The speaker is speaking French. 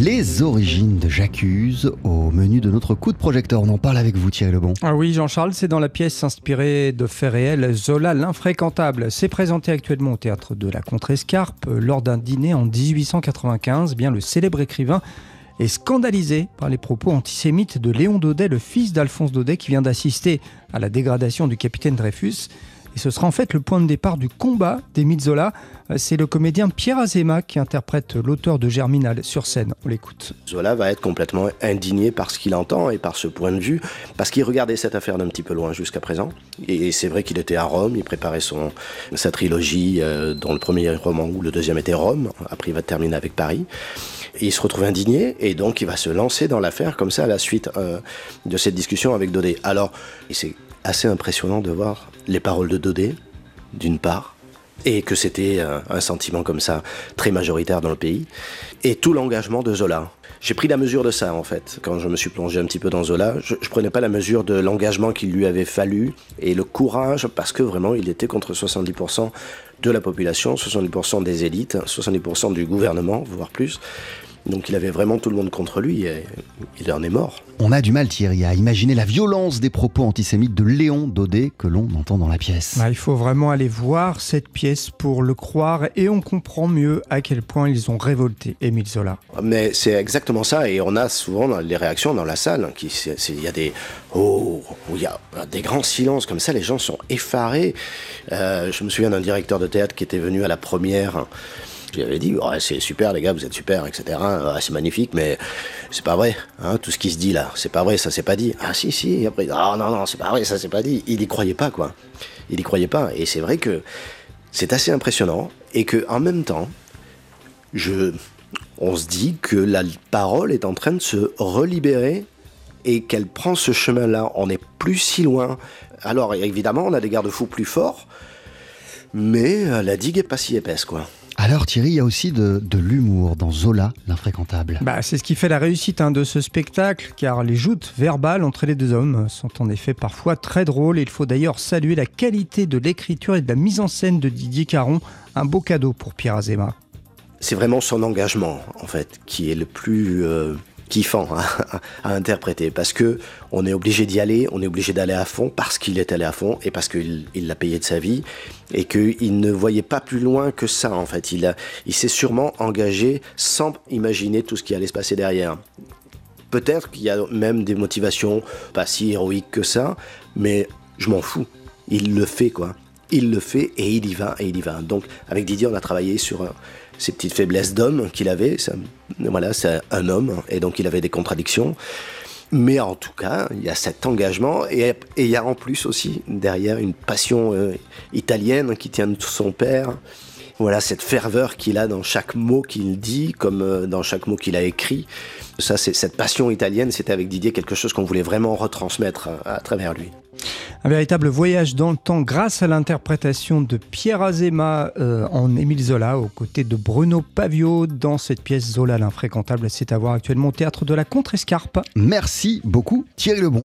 Les origines de J'accuse au menu de notre coup de projecteur. On en parle avec vous Thierry Lebon. Ah oui Jean-Charles, c'est dans la pièce inspirée de faits réels Zola l'infréquentable. C'est présenté actuellement au théâtre de la Contrescarpe lors d'un dîner en 1895. Eh bien le célèbre écrivain est scandalisé par les propos antisémites de Léon Daudet, le fils d'Alphonse Daudet, qui vient d'assister à la dégradation du capitaine Dreyfus. Et ce sera en fait le point de départ du combat d'Émile Zola. C'est le comédien Pierre Azéma qui interprète l'auteur de Germinal sur scène. On l'écoute. Zola va être complètement indigné par ce qu'il entend et par ce point de vue, parce qu'il regardait cette affaire d'un petit peu loin jusqu'à présent. Et c'est vrai qu'il était à Rome, il préparait son, sa trilogie, euh, dont le premier roman ou le deuxième était Rome. Après, il va terminer avec Paris. Il se retrouve indigné et donc il va se lancer dans l'affaire comme ça à la suite euh, de cette discussion avec Daudet. Alors, c'est assez impressionnant de voir les paroles de Daudet, d'une part, et que c'était euh, un sentiment comme ça très majoritaire dans le pays, et tout l'engagement de Zola. J'ai pris la mesure de ça en fait. Quand je me suis plongé un petit peu dans Zola, je, je prenais pas la mesure de l'engagement qu'il lui avait fallu et le courage parce que vraiment il était contre 70% de la population, 70% des élites, 70% du gouvernement, voire plus. Donc il avait vraiment tout le monde contre lui et il en est mort. On a du mal, Thierry, à imaginer la violence des propos antisémites de Léon Daudet que l'on entend dans la pièce. Bah, il faut vraiment aller voir cette pièce pour le croire et on comprend mieux à quel point ils ont révolté Émile Zola. Mais c'est exactement ça et on a souvent les réactions dans la salle. Il y a des oh, il y a des grands silences comme ça, les gens sont effarés. Euh, je me souviens d'un directeur de théâtre qui était venu à la première je lui avais dit, c'est super les gars, vous êtes super, etc. c'est magnifique, mais c'est pas vrai. Hein, tout ce qui se dit là, c'est pas vrai, ça s'est pas dit. Ah si, si, après, ah non, non, c'est pas vrai, ça s'est pas dit. Il y croyait pas, quoi. Il y croyait pas. Et c'est vrai que c'est assez impressionnant et que en même temps, je, on se dit que la parole est en train de se relibérer et qu'elle prend ce chemin-là. On n'est plus si loin. Alors évidemment, on a des garde-fous plus forts, mais la digue est pas si épaisse, quoi. Alors Thierry, il y a aussi de, l'humour dans Zola, l'infréquentable. Bah, c'est ce qui fait la réussite hein, de ce spectacle, car les joutes verbales entre les deux hommes sont en effet parfois très drôles. Il faut d'ailleurs saluer la qualité de l'écriture et de la mise en scène de Didier Caron, un beau cadeau pour Pierre Azéma. C'est vraiment son engagement, en fait, qui est le plus... Euh, kiffant à, interpréter parce que on est obligé d'y aller, on est obligé d'aller à fond parce qu'il est allé à fond et parce qu'il l'a payé de sa vie et qu'il ne voyait pas plus loin que ça en fait. Il, il s'est sûrement engagé sans imaginer tout ce qui allait se passer derrière. Peut-être qu'il y a même des motivations pas si héroïques que ça, mais je m'en fous. Il le fait quoi il le fait et il y va et il y va. Donc avec Didier, on a travaillé sur euh, ces petites faiblesses d'homme qu'il avait. voilà, c'est un homme et donc il avait des contradictions. Mais en tout cas, il y a cet engagement et, il y a en plus aussi derrière une passion euh, italienne qui tient de son père. Voilà, cette ferveur qu'il a dans chaque mot qu'il dit, comme euh, dans chaque mot qu'il a écrit. Ça, c'est cette passion italienne, c'était avec Didier quelque chose qu'on voulait vraiment retransmettre à travers lui. Un véritable voyage dans le temps grâce à l'interprétation de Pierre Azéma euh, en Émile Zola aux côtés de Bruno Pavio dans cette pièce Zola l'infréquentable. C'est à voir actuellement au théâtre de la Contrescarpe. Merci beaucoup Thierry Lebon.